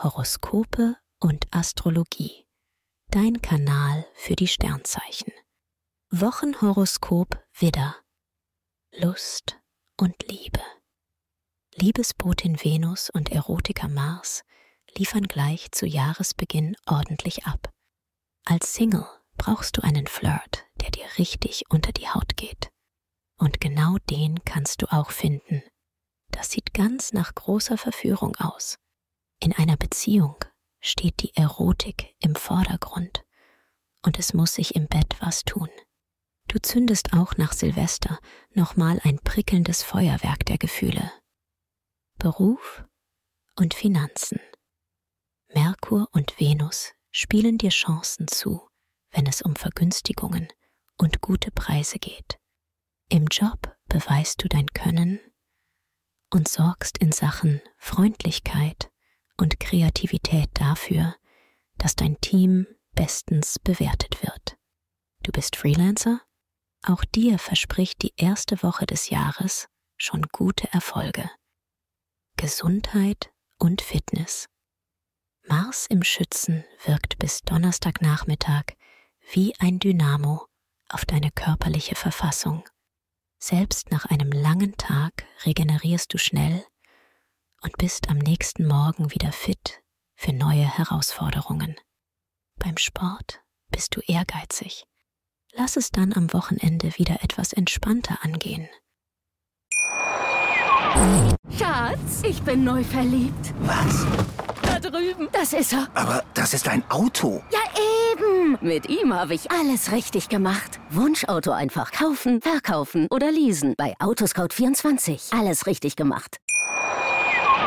Horoskope und Astrologie. Dein Kanal für die Sternzeichen. Wochenhoroskop Widder. Lust und Liebe. Liebesbotin Venus und Erotiker Mars liefern gleich zu Jahresbeginn ordentlich ab. Als Single brauchst du einen Flirt, der dir richtig unter die Haut geht. Und genau den kannst du auch finden. Das sieht ganz nach großer Verführung aus. In einer Beziehung steht die Erotik im Vordergrund und es muss sich im Bett was tun. Du zündest auch nach Silvester nochmal ein prickelndes Feuerwerk der Gefühle. Beruf und Finanzen. Merkur und Venus spielen dir Chancen zu, wenn es um Vergünstigungen und gute Preise geht. Im Job beweist du dein Können und sorgst in Sachen Freundlichkeit und Kreativität dafür, dass dein Team bestens bewertet wird. Du bist Freelancer? Auch dir verspricht die erste Woche des Jahres schon gute Erfolge. Gesundheit und Fitness. Mars im Schützen wirkt bis Donnerstagnachmittag wie ein Dynamo auf deine körperliche Verfassung. Selbst nach einem langen Tag regenerierst du schnell und bist am nächsten Morgen wieder fit für neue Herausforderungen. Beim Sport bist du ehrgeizig. Lass es dann am Wochenende wieder etwas entspannter angehen. Schatz, ich bin neu verliebt. Was? Da drüben. Das ist er. Aber das ist ein Auto. Ja, eben. Mit ihm habe ich alles richtig gemacht. Wunschauto einfach kaufen, verkaufen oder leasen. Bei Autoscout24. Alles richtig gemacht.